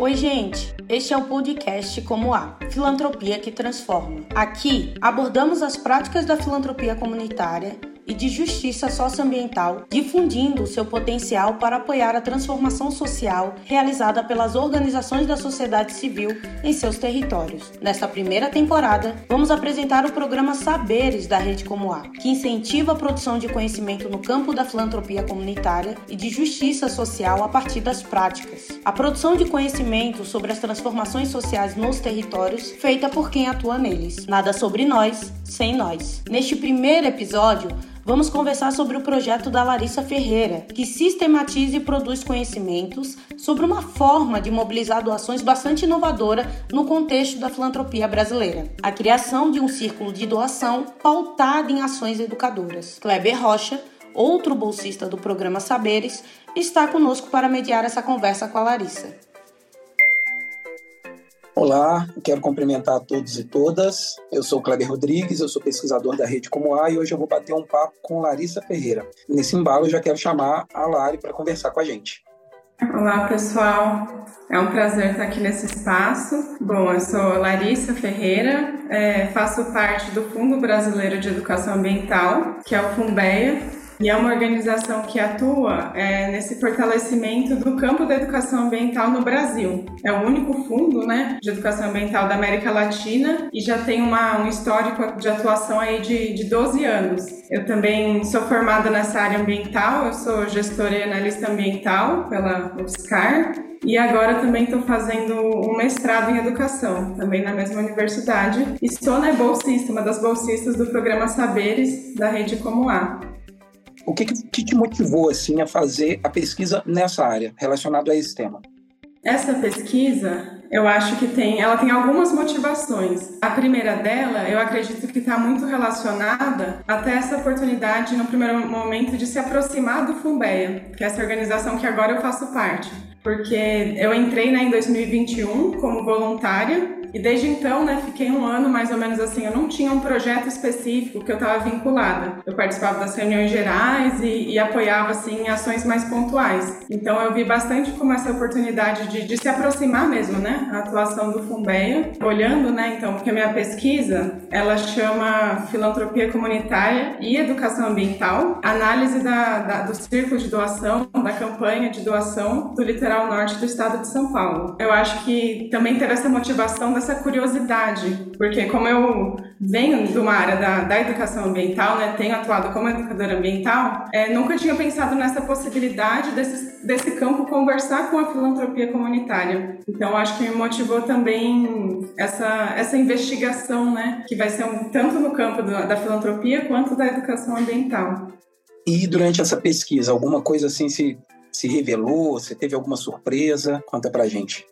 Oi, gente! Este é o podcast Como A Filantropia que Transforma. Aqui abordamos as práticas da filantropia comunitária e de justiça socioambiental, difundindo seu potencial para apoiar a transformação social realizada pelas organizações da sociedade civil em seus territórios. Nesta primeira temporada, vamos apresentar o programa Saberes da Rede Como A, que incentiva a produção de conhecimento no campo da filantropia comunitária e de justiça social a partir das práticas. A produção de conhecimento sobre as transformações sociais nos territórios feita por quem atua neles. Nada sobre nós, sem nós. Neste primeiro episódio, Vamos conversar sobre o projeto da Larissa Ferreira, que sistematiza e produz conhecimentos sobre uma forma de mobilizar doações bastante inovadora no contexto da filantropia brasileira. A criação de um círculo de doação pautado em ações educadoras. Kleber Rocha, outro bolsista do programa Saberes, está conosco para mediar essa conversa com a Larissa. Olá, quero cumprimentar a todos e todas. Eu sou Kleber Rodrigues, eu sou pesquisador da Rede Como A e hoje eu vou bater um papo com Larissa Ferreira. Nesse embalo, eu já quero chamar a Lari para conversar com a gente. Olá, pessoal. É um prazer estar aqui nesse espaço. Bom, eu sou Larissa Ferreira, é, faço parte do Fundo Brasileiro de Educação Ambiental, que é o FUNBEA, e é uma organização que atua é, nesse fortalecimento do campo da educação ambiental no Brasil. É o único fundo né, de educação ambiental da América Latina e já tem uma, um histórico de atuação aí de, de 12 anos. Eu também sou formada nessa área ambiental, eu sou gestora e analista ambiental pela UFSCar e agora também estou fazendo um mestrado em educação, também na mesma universidade. E sou né, bolsista, uma das bolsistas do programa Saberes da Rede Como A. O que, que te motivou assim a fazer a pesquisa nessa área, relacionado a esse tema? Essa pesquisa, eu acho que tem, ela tem algumas motivações. A primeira dela, eu acredito que está muito relacionada até essa oportunidade, no primeiro momento, de se aproximar do Fumbeia, que é essa organização que agora eu faço parte. Porque eu entrei né, em 2021 como voluntária e desde então, né, fiquei um ano mais ou menos assim. Eu não tinha um projeto específico que eu estava vinculada. Eu participava das reuniões gerais e, e, apoiava assim ações mais pontuais. Então eu vi bastante como essa oportunidade de, de se aproximar mesmo, né, a atuação do Fumbeia, olhando, né, então, porque a minha pesquisa ela chama filantropia comunitária e educação ambiental, análise da, da, do círculo de doação, da campanha de doação do litoral norte do estado de São Paulo. Eu acho que também ter essa motivação essa curiosidade, porque como eu venho de uma área da, da educação ambiental, né, tenho atuado como educadora ambiental, é, nunca tinha pensado nessa possibilidade desse, desse campo conversar com a filantropia comunitária. Então, acho que me motivou também essa, essa investigação, né, que vai ser um, tanto no campo do, da filantropia quanto da educação ambiental. E durante essa pesquisa, alguma coisa assim se, se revelou? Você teve alguma surpresa? Conta pra gente.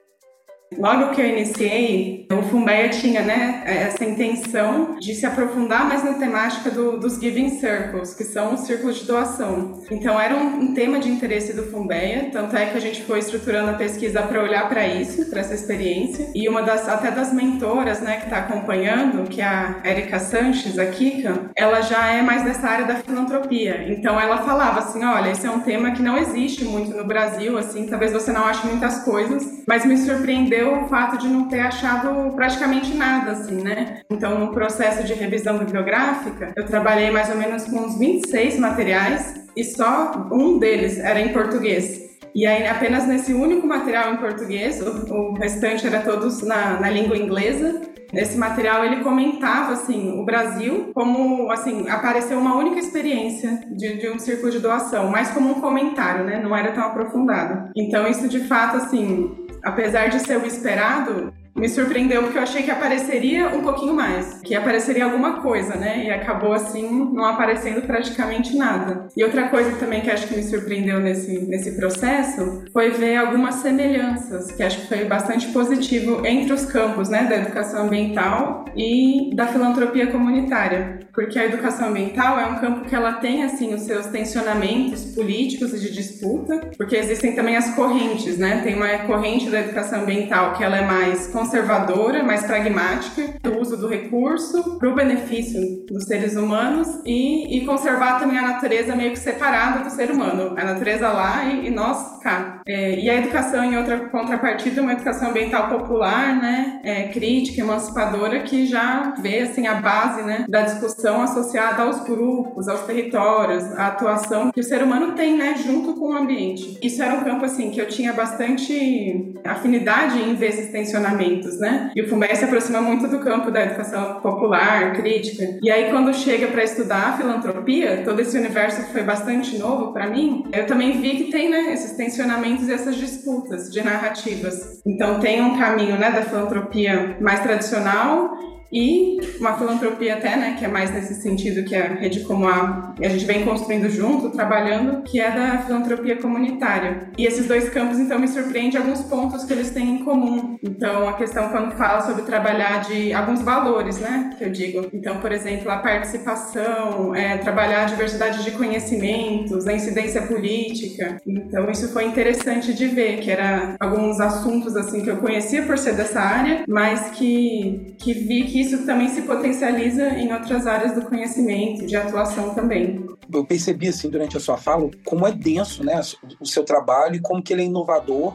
Logo que eu iniciei, o Fumbeia tinha né, essa intenção de se aprofundar mais na temática do, dos Giving Circles, que são os círculos de doação. Então era um, um tema de interesse do Fumbeia, tanto é que a gente foi estruturando a pesquisa para olhar para isso, para essa experiência. E uma das até das mentoras né, que está acompanhando, que é a Erika Sanches, a Kika, ela já é mais dessa área da filantropia. Então ela falava assim, olha, esse é um tema que não existe muito no Brasil, assim, talvez você não ache muitas coisas, mas me surpreendeu surpreendeu o fato de não ter achado praticamente nada, assim, né? Então, no processo de revisão bibliográfica, eu trabalhei mais ou menos com uns 26 materiais e só um deles era em português. E aí, apenas nesse único material em português, o, o restante era todos na, na língua inglesa. Nesse material ele comentava assim o Brasil como assim apareceu uma única experiência de, de, um círculo de doação, mais como um comentário, né? Não era tão aprofundado. Então isso de fato assim apesar de ser o esperado, me surpreendeu porque eu achei que apareceria um pouquinho mais, que apareceria alguma coisa, né? E acabou assim não aparecendo praticamente nada. E outra coisa também que acho que me surpreendeu nesse, nesse processo foi ver algumas semelhanças, que acho que foi bastante positivo entre os campos, né, da educação ambiental e da filantropia comunitária, porque a educação ambiental é um campo que ela tem assim os seus tensionamentos políticos e de disputa, porque existem também as correntes, né? Tem uma corrente da educação ambiental que ela é mais conservadora, mais pragmática, uso do recurso para o benefício dos seres humanos e, e, conservar também a natureza meio que separada do ser humano. A natureza lá e, e nós cá. É, e a educação, em outra contrapartida, uma educação ambiental popular, né, é, crítica, emancipadora, que já vê assim, a base né, da discussão associada aos grupos, aos territórios, à atuação que o ser humano tem né, junto com o ambiente. Isso era um campo assim que eu tinha bastante afinidade em ver esses tensionamentos, né? E o Fumbé se aproxima muito do campo da educação popular, crítica. E aí quando chega para estudar a filantropia, todo esse universo que foi bastante novo para mim, eu também vi que tem, né, esses tensionamentos e essas disputas de narrativas. Então tem um caminho, né, da filantropia mais tradicional e uma filantropia até, né, que é mais nesse sentido que a Rede Como a, a gente vem construindo junto, trabalhando, que é da filantropia comunitária. E esses dois campos, então, me surpreende alguns pontos que eles têm em comum. Então, a questão quando fala sobre trabalhar de alguns valores, né, que eu digo. Então, por exemplo, a participação, é, trabalhar a diversidade de conhecimentos, a incidência política. Então, isso foi interessante de ver, que era alguns assuntos, assim, que eu conhecia por ser dessa área, mas que, que vi que isso também se potencializa em outras áreas do conhecimento, de atuação também. Eu percebi, assim, durante a sua fala, como é denso, né, o seu trabalho e como que ele é inovador.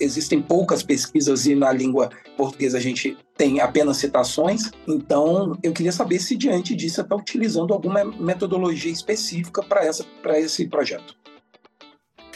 Existem poucas pesquisas e na língua portuguesa a gente tem apenas citações. Então, eu queria saber se diante disso está utilizando alguma metodologia específica para esse projeto.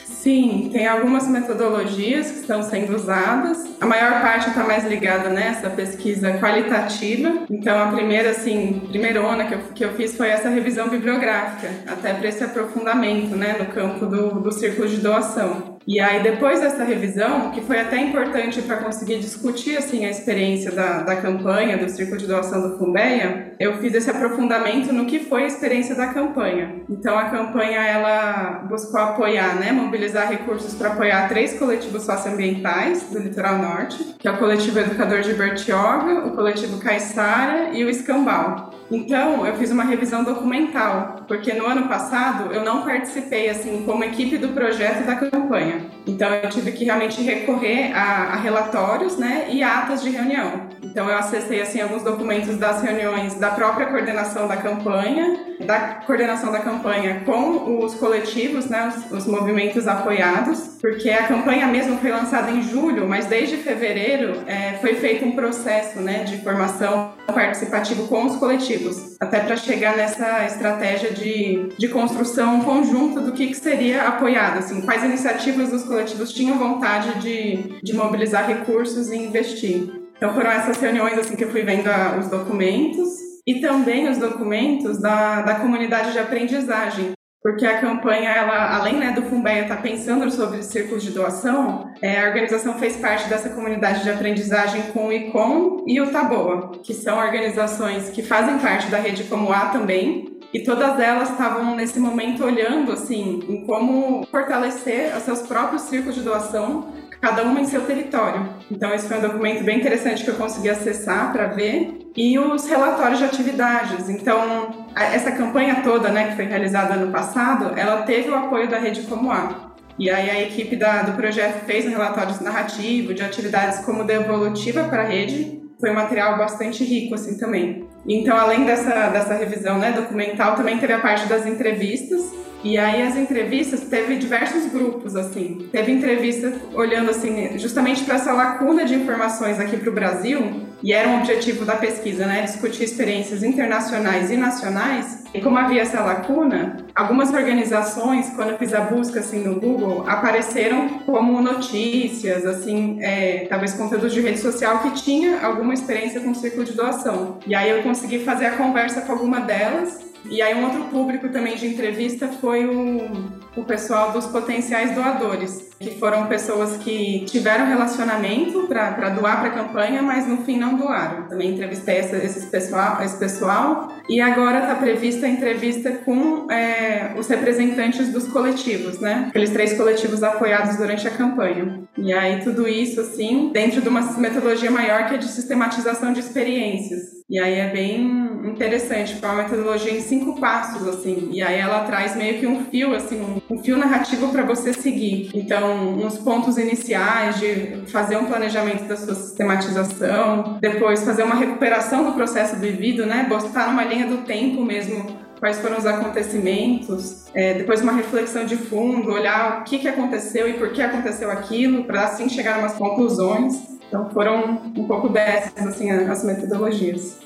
Sim, tem algumas metodologias que estão sendo usadas. A maior parte está mais ligada nessa pesquisa qualitativa. Então, a primeira, assim, primeira ona que eu, que eu fiz foi essa revisão bibliográfica, até para esse aprofundamento, né, no campo do, do círculo de doação. E aí, depois dessa revisão, que foi até importante para conseguir discutir assim, a experiência da, da campanha, do Círculo de Doação do Fumbeia, eu fiz esse aprofundamento no que foi a experiência da campanha. Então, a campanha ela buscou apoiar, né, mobilizar recursos para apoiar três coletivos socioambientais do Litoral Norte, que é o Coletivo Educador de Bertioga, o Coletivo Caiçara e o Escambau. Então, eu fiz uma revisão documental, porque no ano passado eu não participei assim como equipe do projeto da campanha. Então, eu tive que realmente recorrer a, a relatórios, né, e atas de reunião. Então, eu acessei assim alguns documentos das reuniões da própria coordenação da campanha, da coordenação da campanha com os coletivos, né, os, os movimentos apoiados, porque a campanha mesmo foi lançada em julho, mas desde fevereiro é, foi feito um processo, né, de formação participativo com os coletivos, até para chegar nessa estratégia de, de construção conjunta do que, que seria apoiado, assim, quais iniciativas os coletivos tinham vontade de, de mobilizar recursos e investir. Então foram essas reuniões assim que eu fui vendo a, os documentos e também os documentos da, da comunidade de aprendizagem, porque a campanha, ela, além né, do Fumbeia estar tá pensando sobre círculos de doação, é, a organização fez parte dessa comunidade de aprendizagem com o ICOM e o Taboa, que são organizações que fazem parte da rede como A também, e todas elas estavam nesse momento olhando assim em como fortalecer os seus próprios círculos de doação cada uma em seu território. Então, esse foi um documento bem interessante que eu consegui acessar para ver. E os relatórios de atividades. Então, essa campanha toda, né, que foi realizada ano passado, ela teve o apoio da Rede Como A. E aí a equipe da, do projeto fez um relatório narrativo de atividades como devolutiva para a rede. Foi um material bastante rico, assim, também. Então, além dessa, dessa revisão né, documental, também teve a parte das entrevistas, e aí as entrevistas teve diversos grupos assim. Teve entrevistas olhando assim justamente para essa lacuna de informações aqui para o Brasil e era um objetivo da pesquisa, né, discutir experiências internacionais e nacionais. E como havia essa lacuna, algumas organizações, quando eu fiz a busca assim no Google, apareceram como notícias, assim, é, talvez conteúdos de rede social que tinha alguma experiência com o círculo de doação. E aí eu consegui fazer a conversa com alguma delas e aí um outro público também de entrevista foi o, o pessoal dos potenciais doadores, que foram pessoas que tiveram relacionamento para doar para a campanha, mas no fim não doaram. Também entrevistei essa, pessoal, esse pessoal e agora está prevista a entrevista com é, os representantes dos coletivos, né? Aqueles três coletivos apoiados durante a campanha. E aí tudo isso, assim, dentro de uma metodologia maior que é de sistematização de experiências. E aí é bem interessante, porque é uma metodologia em cinco passos, assim. E aí ela traz meio que um fio, assim, um, fio narrativo para você seguir. Então, uns pontos iniciais de fazer um planejamento da sua sistematização, depois fazer uma recuperação do processo vivido, né? Botar numa linha do tempo mesmo quais foram os acontecimentos, é, depois uma reflexão de fundo, olhar o que, que aconteceu e por que aconteceu aquilo, para assim chegar a umas conclusões. Então foram um pouco dessas assim as metodologias.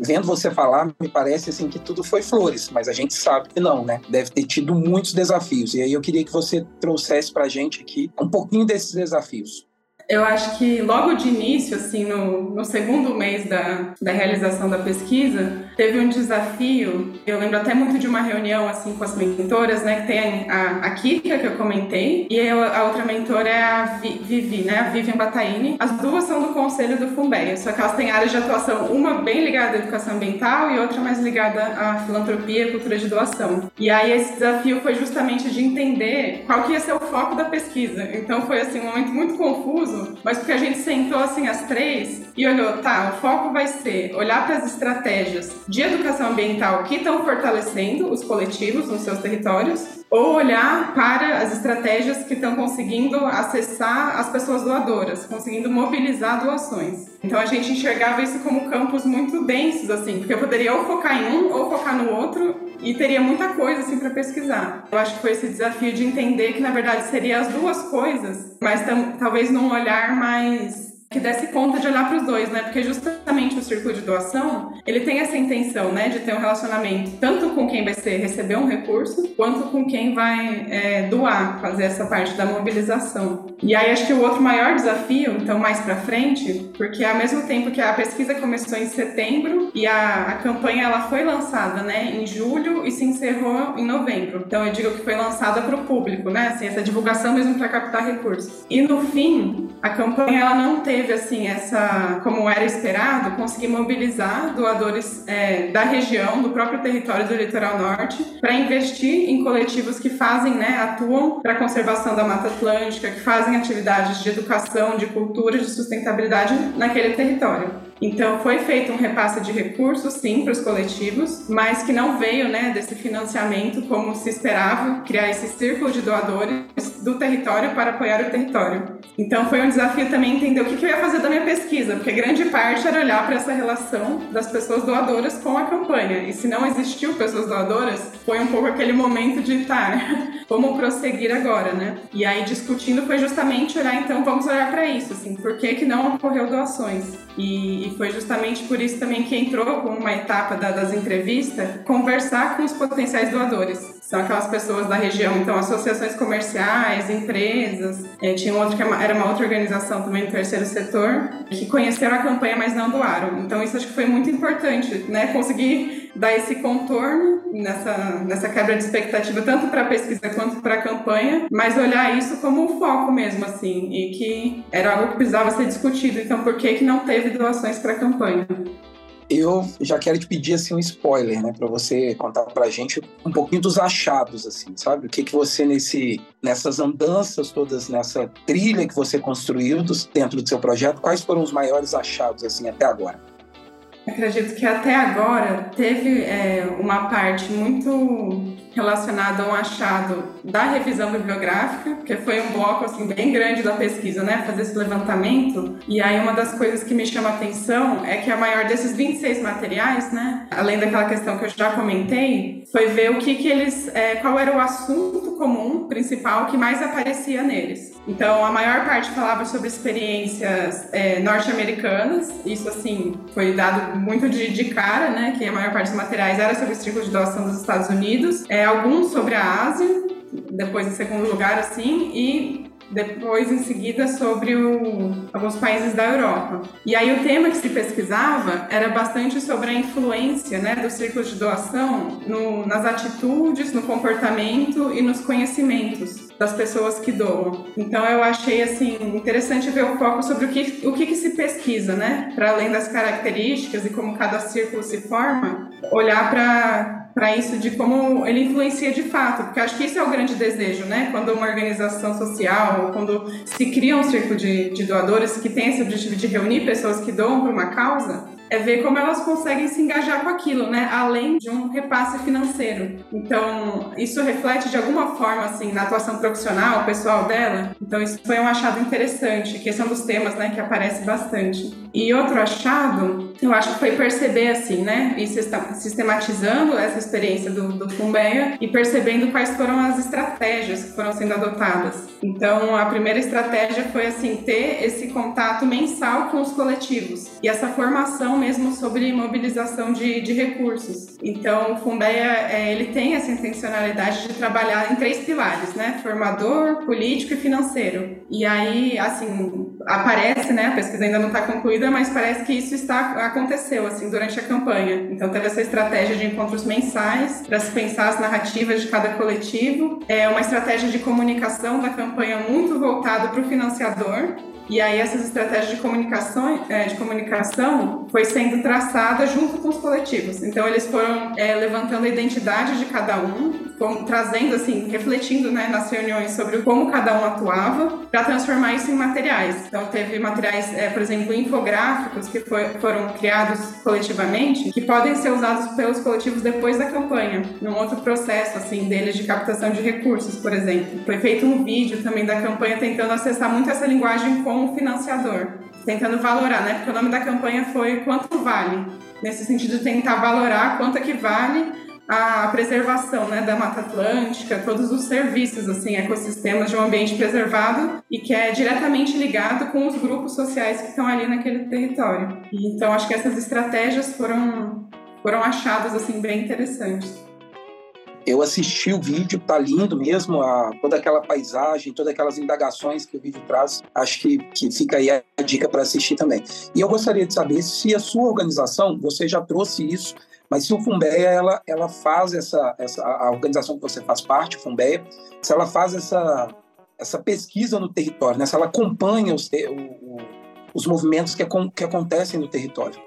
Vendo você falar, me parece assim que tudo foi flores, mas a gente sabe que não, né? Deve ter tido muitos desafios. E aí eu queria que você trouxesse para a gente aqui um pouquinho desses desafios. Eu acho que logo de início, assim, no, no segundo mês da, da realização da pesquisa, teve um desafio. Eu lembro até muito de uma reunião, assim, com as mentoras, né? Que tem a, a Kika, que eu comentei, e eu, a outra mentora é a Vivi, né? A Vivian Bataini. As duas são do conselho do Fumbeia, só que elas têm áreas de atuação, uma bem ligada à educação ambiental e outra mais ligada à filantropia e cultura de doação. E aí esse desafio foi justamente de entender qual que ia ser o foco da pesquisa. Então foi, assim, um momento muito confuso, mas porque a gente sentou assim as três e olhou, tá, o foco vai ser olhar para as estratégias de educação ambiental que estão fortalecendo os coletivos nos seus territórios, ou olhar para as estratégias que estão conseguindo acessar as pessoas doadoras, conseguindo mobilizar doações. Então a gente enxergava isso como campos muito densos, assim, porque eu poderia ou focar em um ou focar no outro e teria muita coisa assim para pesquisar. Eu acho que foi esse desafio de entender que na verdade seria as duas coisas, mas talvez num olhar mais que desse conta de olhar para os dois, né? Porque justamente o círculo de doação, ele tem essa intenção, né, de ter um relacionamento tanto com quem vai ser receber um recurso, quanto com quem vai é, doar, fazer essa parte da mobilização. E aí acho que o outro maior desafio, então mais para frente, porque ao mesmo tempo que a pesquisa começou em setembro e a, a campanha ela foi lançada, né, em julho e se encerrou em novembro. Então eu digo que foi lançada para o público, né, assim, essa divulgação mesmo para captar recursos. E no fim, a campanha ela não teve teve assim essa, como era esperado, conseguir mobilizar doadores é, da região, do próprio território do litoral norte, para investir em coletivos que fazem, né, atuam para a conservação da Mata Atlântica, que fazem atividades de educação, de cultura, de sustentabilidade naquele território. Então foi feito um repasse de recursos, sim, para os coletivos, mas que não veio né, desse financiamento como se esperava, criar esse círculo de doadores do território para apoiar o território. Então foi um desafio também entender o que eu ia fazer da minha pesquisa, porque grande parte era olhar para essa relação das pessoas doadoras com a campanha. E se não existiu pessoas doadoras, foi um pouco aquele momento de estar, como prosseguir agora, né? E aí discutindo foi justamente olhar, então vamos olhar para isso, assim, por que, que não ocorreu doações? E, e, foi justamente por isso também que entrou com uma etapa da, das entrevistas, conversar com os potenciais doadores. São aquelas pessoas da região, então associações comerciais, empresas, é, tinha outro que é era uma outra organização também do terceiro setor, que conheceram a campanha, mas não doaram. Então isso acho que foi muito importante, né? Conseguir dar esse contorno nessa, nessa quebra de expectativa, tanto para a pesquisa quanto para a campanha, mas olhar isso como um foco mesmo, assim, e que era algo que precisava ser discutido. Então, por que, que não teve doações para a campanha? Eu já quero te pedir assim um spoiler, né, para você contar para a gente um pouquinho dos achados, assim, sabe? O que que você nesse nessas andanças todas, nessa trilha que você construiu dentro do seu projeto, quais foram os maiores achados assim até agora? Acredito que até agora teve é, uma parte muito relacionada a um achado da revisão bibliográfica, que foi um bloco assim bem grande da pesquisa, né, fazer esse levantamento. E aí uma das coisas que me chama a atenção é que a maior desses 26 materiais, né, além daquela questão que eu já comentei, foi ver o que que eles, é, qual era o assunto comum principal que mais aparecia neles. Então a maior parte falava sobre experiências é, norte-americanas, isso assim foi dado muito de, de, cara, né? Que a maior parte dos materiais era sobre o círculo de doação dos Estados Unidos, é, alguns sobre a Ásia, depois em segundo lugar, assim, e depois em seguida sobre o, alguns países da Europa. E aí o tema que se pesquisava era bastante sobre a influência né, do círculo de doação no, nas atitudes, no comportamento e nos conhecimentos das pessoas que doam. Então eu achei assim interessante ver o foco sobre o que, o que, que se pesquisa, né? Para além das características e como cada círculo se forma, olhar para para isso de como ele influencia de fato, porque acho que isso é o grande desejo, né? Quando uma organização social, quando se cria um círculo de, de doadores que tem esse objetivo de reunir pessoas que doam para uma causa, é ver como elas conseguem se engajar com aquilo, né? Além de um repasse financeiro. Então, isso reflete de alguma forma, assim, na atuação profissional, pessoal dela. Então, isso foi um achado interessante, que são dos temas, né, que aparece bastante. E outro achado, eu acho que foi perceber, assim, né, e sistematizando essa experiência do, do Fumbeia e percebendo quais foram as estratégias que foram sendo adotadas. Então, a primeira estratégia foi, assim, ter esse contato mensal com os coletivos e essa formação mesmo sobre mobilização de, de recursos. Então, o Fumbeia, é, ele tem essa intencionalidade de trabalhar em três pilares, né, formador, político e financeiro. E aí, assim, aparece, né, a pesquisa ainda não está concluída, mas parece que isso está aconteceu, assim, durante a campanha. Então, teve essa estratégia de encontros mensais para se pensar as narrativas de cada coletivo. É uma estratégia de comunicação da campanha muito voltada para o financiador, e aí essas estratégias de comunicação, é, de comunicação foi sendo traçada junto com os coletivos. Então eles foram é, levantando a identidade de cada um, com, trazendo assim, refletindo né, nas reuniões sobre como cada um atuava, para transformar isso em materiais. Então teve materiais, é, por exemplo, infográficos que foi, foram criados coletivamente, que podem ser usados pelos coletivos depois da campanha, num outro processo assim deles de captação de recursos, por exemplo. Foi feito um vídeo também da campanha tentando acessar muito essa linguagem com o financiador, tentando valorar, né? Porque o nome da campanha foi Quanto Vale? Nesse sentido, tentar valorar quanto é que vale a preservação né, da Mata Atlântica, todos os serviços, assim, ecossistemas de um ambiente preservado e que é diretamente ligado com os grupos sociais que estão ali naquele território. Então, acho que essas estratégias foram, foram achadas assim, bem interessantes eu assisti o vídeo, tá lindo mesmo, a, toda aquela paisagem, todas aquelas indagações que o vídeo traz. Acho que, que fica aí a dica para assistir também. E eu gostaria de saber se a sua organização, você já trouxe isso, mas se o Fumbeia, ela, ela faz essa, essa, a organização que você faz parte, o Fumbeia, se ela faz essa, essa pesquisa no território, né? se ela acompanha os, o, os movimentos que, que acontecem no território.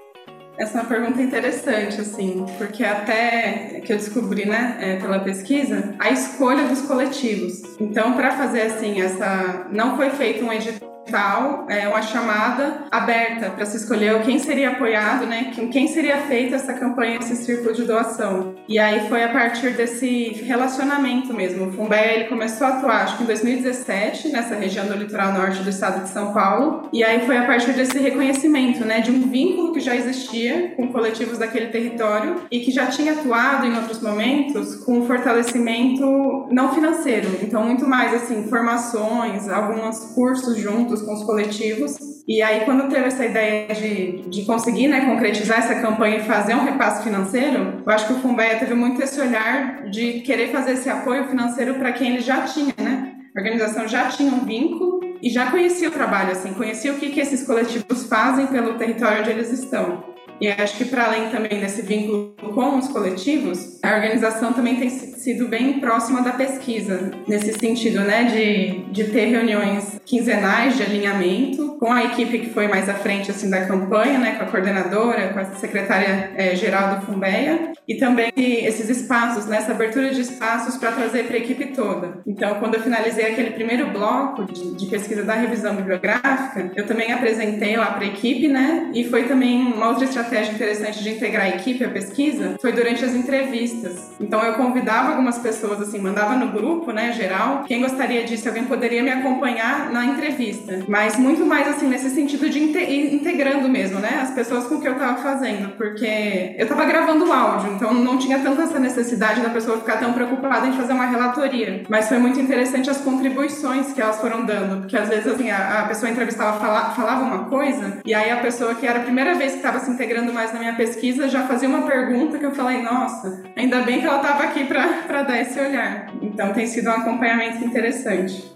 Essa é uma pergunta interessante, assim, porque até que eu descobri, né, é, pela pesquisa, a escolha dos coletivos. Então, para fazer assim, essa. Não foi feito um edital tal, é uma chamada aberta para se escolher quem seria apoiado, né? Quem, seria feita essa campanha, esse círculo de doação. E aí foi a partir desse relacionamento mesmo. O Fumbé ele começou a atuar, acho que em 2017, nessa região do litoral norte do estado de São Paulo. E aí foi a partir desse reconhecimento, né, de um vínculo que já existia com coletivos daquele território e que já tinha atuado em outros momentos com fortalecimento não financeiro. Então muito mais assim, formações, alguns cursos juntos com os coletivos. E aí, quando teve essa ideia de, de conseguir né, concretizar essa campanha e fazer um repasse financeiro, eu acho que o Fumbeia teve muito esse olhar de querer fazer esse apoio financeiro para quem ele já tinha, né? A organização já tinha um vínculo e já conhecia o trabalho, assim, conhecia o que, que esses coletivos fazem pelo território onde eles estão. E acho que para além também desse vínculo com os coletivos, a organização também tem sido bem próxima da pesquisa, nesse sentido, né, de, de ter reuniões quinzenais de alinhamento com a equipe que foi mais à frente assim da campanha, né, com a coordenadora, com a secretária é, geral do Fumbeia, e também esses espaços, né, essa abertura de espaços para trazer para a equipe toda. Então, quando eu finalizei aquele primeiro bloco de, de pesquisa da revisão bibliográfica, eu também apresentei lá para a equipe, né, e foi também uma outra estratégia interessante de integrar a equipe à pesquisa foi durante as entrevistas. Então eu convidava algumas pessoas, assim, mandava no grupo, né, geral, quem gostaria disso, alguém poderia me acompanhar na entrevista. Mas muito mais, assim, nesse sentido de integrando mesmo, né, as pessoas com o que eu tava fazendo, porque eu tava gravando áudio, então não tinha tanta essa necessidade da pessoa ficar tão preocupada em fazer uma relatoria. Mas foi muito interessante as contribuições que elas foram dando, porque às vezes, assim, a, a pessoa entrevistava, fala, falava uma coisa, e aí a pessoa que era a primeira vez que estava se integrando entrando mais na minha pesquisa, já fazia uma pergunta que eu falei, nossa, ainda bem que ela estava aqui para dar esse olhar. Então tem sido um acompanhamento interessante.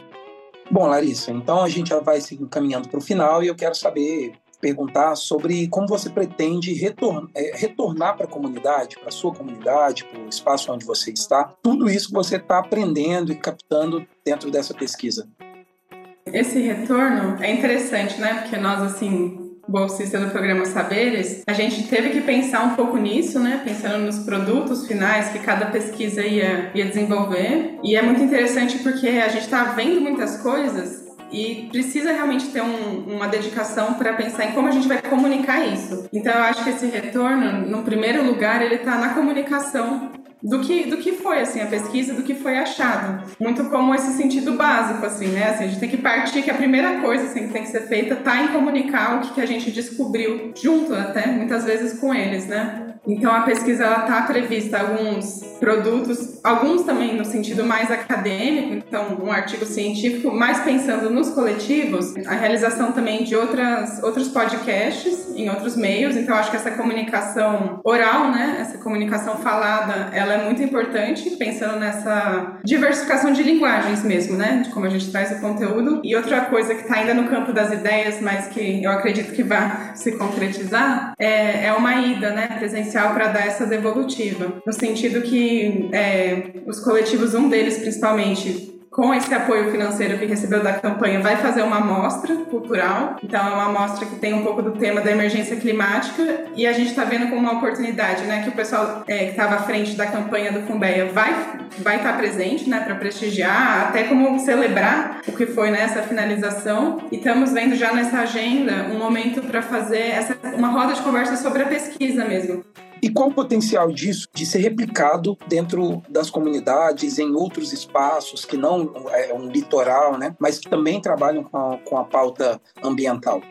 Bom, Larissa, então a gente já vai se encaminhando para o final e eu quero saber, perguntar sobre como você pretende retornar, é, retornar para a comunidade, para a sua comunidade, para o espaço onde você está, tudo isso que você está aprendendo e captando dentro dessa pesquisa. Esse retorno é interessante, né? Porque nós, assim, bolsista do programa Saberes, a gente teve que pensar um pouco nisso, né? Pensando nos produtos finais que cada pesquisa ia, ia desenvolver. E é muito interessante porque a gente está vendo muitas coisas e precisa realmente ter um, uma dedicação para pensar em como a gente vai comunicar isso. Então eu acho que esse retorno, no primeiro lugar, ele está na comunicação do que, do que foi assim a pesquisa, do que foi achado. Muito como esse sentido básico assim, né? Assim, a gente tem que partir que a primeira coisa assim, que tem que ser feita tá em comunicar o que, que a gente descobriu junto até muitas vezes com eles, né? Então a pesquisa ela está prevista alguns produtos, alguns também no sentido mais acadêmico, então um artigo científico, mais pensando nos coletivos, a realização também de outras outros podcasts em outros meios. Então acho que essa comunicação oral, né, essa comunicação falada, ela é muito importante, pensando nessa diversificação de linguagens mesmo, né, de como a gente traz o conteúdo. E outra coisa que está ainda no campo das ideias, mas que eu acredito que vai se concretizar, é, é uma ida, né, presencial para dar essa devolutiva, no sentido que é, os coletivos, um deles principalmente, com esse apoio financeiro que recebeu da campanha, vai fazer uma amostra cultural. Então, é uma amostra que tem um pouco do tema da emergência climática e a gente está vendo como uma oportunidade, né, que o pessoal é, que estava à frente da campanha do Fumbeia vai vai estar tá presente, né, para prestigiar, até como celebrar o que foi nessa finalização. E estamos vendo já nessa agenda um momento para fazer essa uma roda de conversa sobre a pesquisa mesmo. E qual o potencial disso de ser replicado dentro das comunidades, em outros espaços que não é um litoral, né, mas que também trabalham com a, com a pauta ambiental?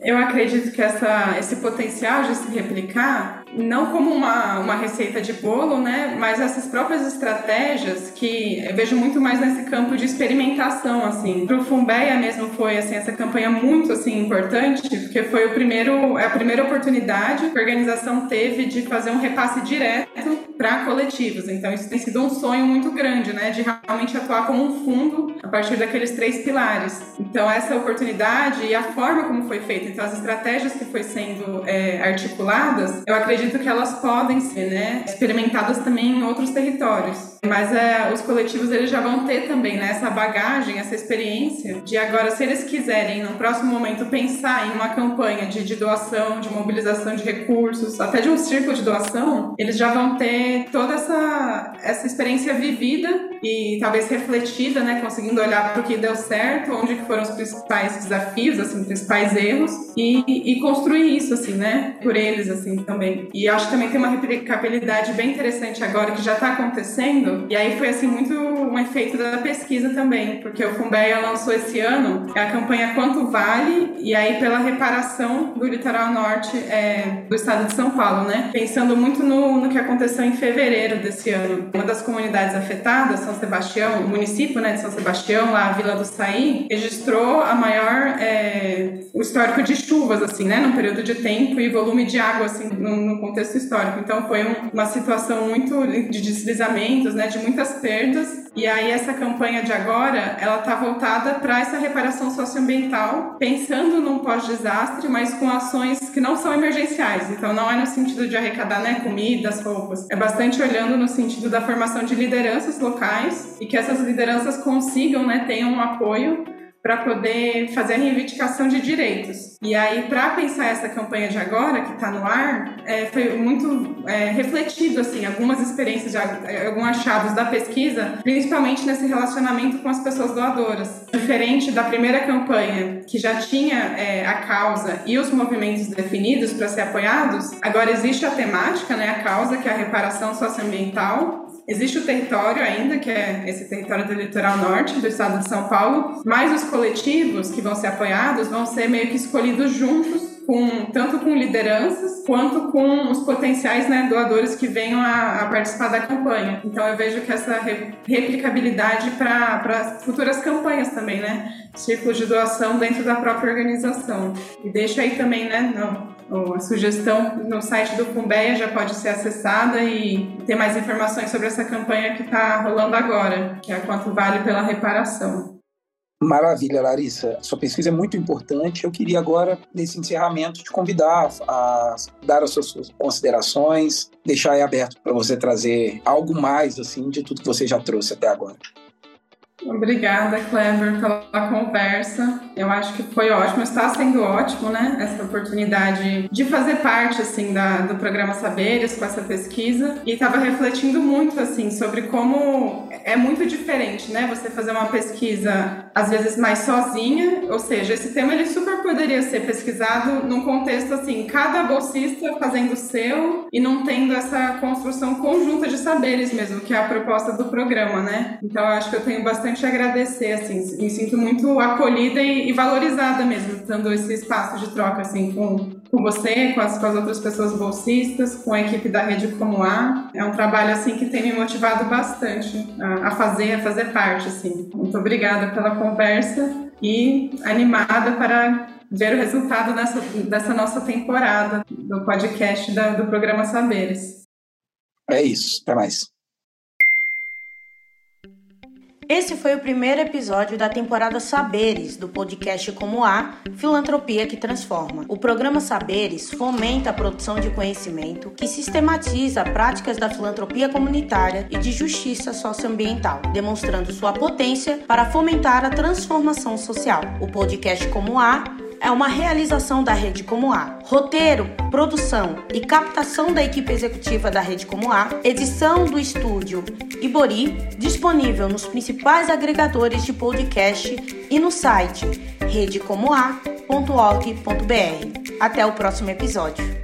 Eu acredito que essa, esse potencial de se replicar não como uma, uma receita de bolo, né? Mas essas próprias estratégias que eu vejo muito mais nesse campo de experimentação, assim. Pro Fumbeia mesmo foi, assim, essa campanha muito, assim, importante, porque foi o primeiro, é a primeira oportunidade que a organização teve de fazer um repasse direto para coletivos. Então, isso tem sido um sonho muito grande, né? De realmente atuar como um fundo a partir daqueles três pilares. Então, essa oportunidade e a forma como foi feita, então as estratégias que foi sendo é, articuladas, eu acredito acredito que elas podem ser né, experimentadas também em outros territórios. Mas é, os coletivos eles já vão ter também né, essa bagagem, essa experiência de agora, se eles quiserem no próximo momento pensar em uma campanha de, de doação, de mobilização de recursos, até de um círculo de doação, eles já vão ter toda essa, essa experiência vivida e talvez refletida, né, conseguindo olhar para o que deu certo, onde foram os principais desafios, assim, os principais erros e, e construir isso, assim, né, por eles, assim, também. E acho que também tem uma replicabilidade bem interessante agora que já está acontecendo. E aí foi assim muito um efeito da pesquisa também, porque o Fumbeia lançou esse ano a campanha Quanto Vale e aí pela reparação do litoral norte é, do estado de São Paulo, né? Pensando muito no, no que aconteceu em fevereiro desse ano. Uma das comunidades afetadas, São Sebastião, o município né, de São Sebastião, lá a Vila do Saí, registrou a maior é, o histórico de chuvas assim, né, num período de tempo e volume de água assim no, no contexto histórico. Então foi um, uma situação muito de deslizamentos, né, de muitas perdas. E aí essa campanha de agora, ela está voltada para essa reparação socioambiental, pensando num pós-desastre, mas com ações que não são emergenciais. Então não é no sentido de arrecadar né, comidas, roupas. É bastante olhando no sentido da formação de lideranças locais e que essas lideranças consigam, né, tenham um apoio para poder fazer a reivindicação de direitos. E aí, para pensar essa campanha de agora, que está no ar, é, foi muito é, refletido, assim, algumas experiências, de, é, alguns achados da pesquisa, principalmente nesse relacionamento com as pessoas doadoras. Diferente da primeira campanha, que já tinha é, a causa e os movimentos definidos para ser apoiados, agora existe a temática, né, a causa, que é a reparação socioambiental, Existe o território ainda, que é esse território do litoral norte do estado de São Paulo, mas os coletivos que vão ser apoiados vão ser meio que escolhidos juntos com, tanto com lideranças quanto com os potenciais né, doadores que venham a, a, participar da campanha. Então eu vejo que essa re, replicabilidade para futuras campanhas também, né? Círculos de doação dentro da própria organização. E deixa aí também, né? Não, a sugestão no site do Fumbeia já pode ser acessada e ter mais informações sobre essa campanha que está rolando agora, que é quanto vale pela reparação. Maravilha, Larissa. Sua pesquisa é muito importante. Eu queria agora, nesse encerramento, te convidar a dar as suas considerações, deixar aí aberto para você trazer algo mais assim de tudo que você já trouxe até agora. Obrigada, Clever, pela conversa. Eu acho que foi ótimo, está sendo ótimo, né? Essa oportunidade de fazer parte, assim, da, do programa Saberes com essa pesquisa. E estava refletindo muito, assim, sobre como é muito diferente, né? Você fazer uma pesquisa, às vezes, mais sozinha. Ou seja, esse tema ele super poderia ser pesquisado num contexto, assim, cada bolsista fazendo o seu e não tendo essa construção conjunta de saberes mesmo, que é a proposta do programa, né? Então, acho que eu tenho bastante a agradecer, assim, me sinto muito acolhida e, e valorizada mesmo, dando esse espaço de troca, assim, com, com você, com as, com as outras pessoas bolsistas, com a equipe da Rede Como A. É um trabalho, assim, que tem me motivado bastante a, a fazer, a fazer parte, assim. Muito obrigada pela conversa e animada para ver o resultado dessa, dessa nossa temporada do podcast da, do programa Saberes. É isso, até mais. Esse foi o primeiro episódio da temporada Saberes do podcast Como A, Filantropia que Transforma. O programa Saberes fomenta a produção de conhecimento que sistematiza práticas da filantropia comunitária e de justiça socioambiental, demonstrando sua potência para fomentar a transformação social. O podcast Como A é uma realização da Rede Como A. Roteiro, produção e captação da equipe executiva da Rede Como A, edição do estúdio Ibori, disponível nos principais agregadores de podcast e no site redecomoa.org.br. Até o próximo episódio.